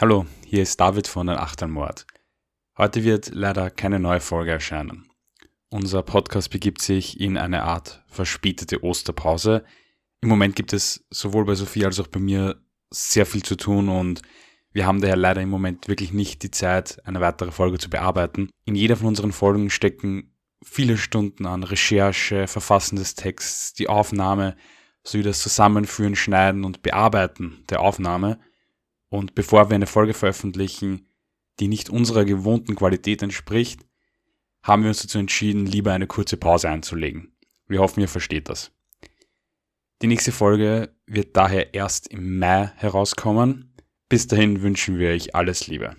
Hallo, hier ist David von den Achtermord. Heute wird leider keine neue Folge erscheinen. Unser Podcast begibt sich in eine Art verspätete Osterpause. Im Moment gibt es sowohl bei Sophie als auch bei mir sehr viel zu tun und wir haben daher leider im Moment wirklich nicht die Zeit, eine weitere Folge zu bearbeiten. In jeder von unseren Folgen stecken viele Stunden an Recherche, Verfassen des Texts, die Aufnahme sowie das Zusammenführen, Schneiden und Bearbeiten der Aufnahme. Und bevor wir eine Folge veröffentlichen, die nicht unserer gewohnten Qualität entspricht, haben wir uns dazu entschieden, lieber eine kurze Pause einzulegen. Wir hoffen, ihr versteht das. Die nächste Folge wird daher erst im Mai herauskommen. Bis dahin wünschen wir euch alles Liebe.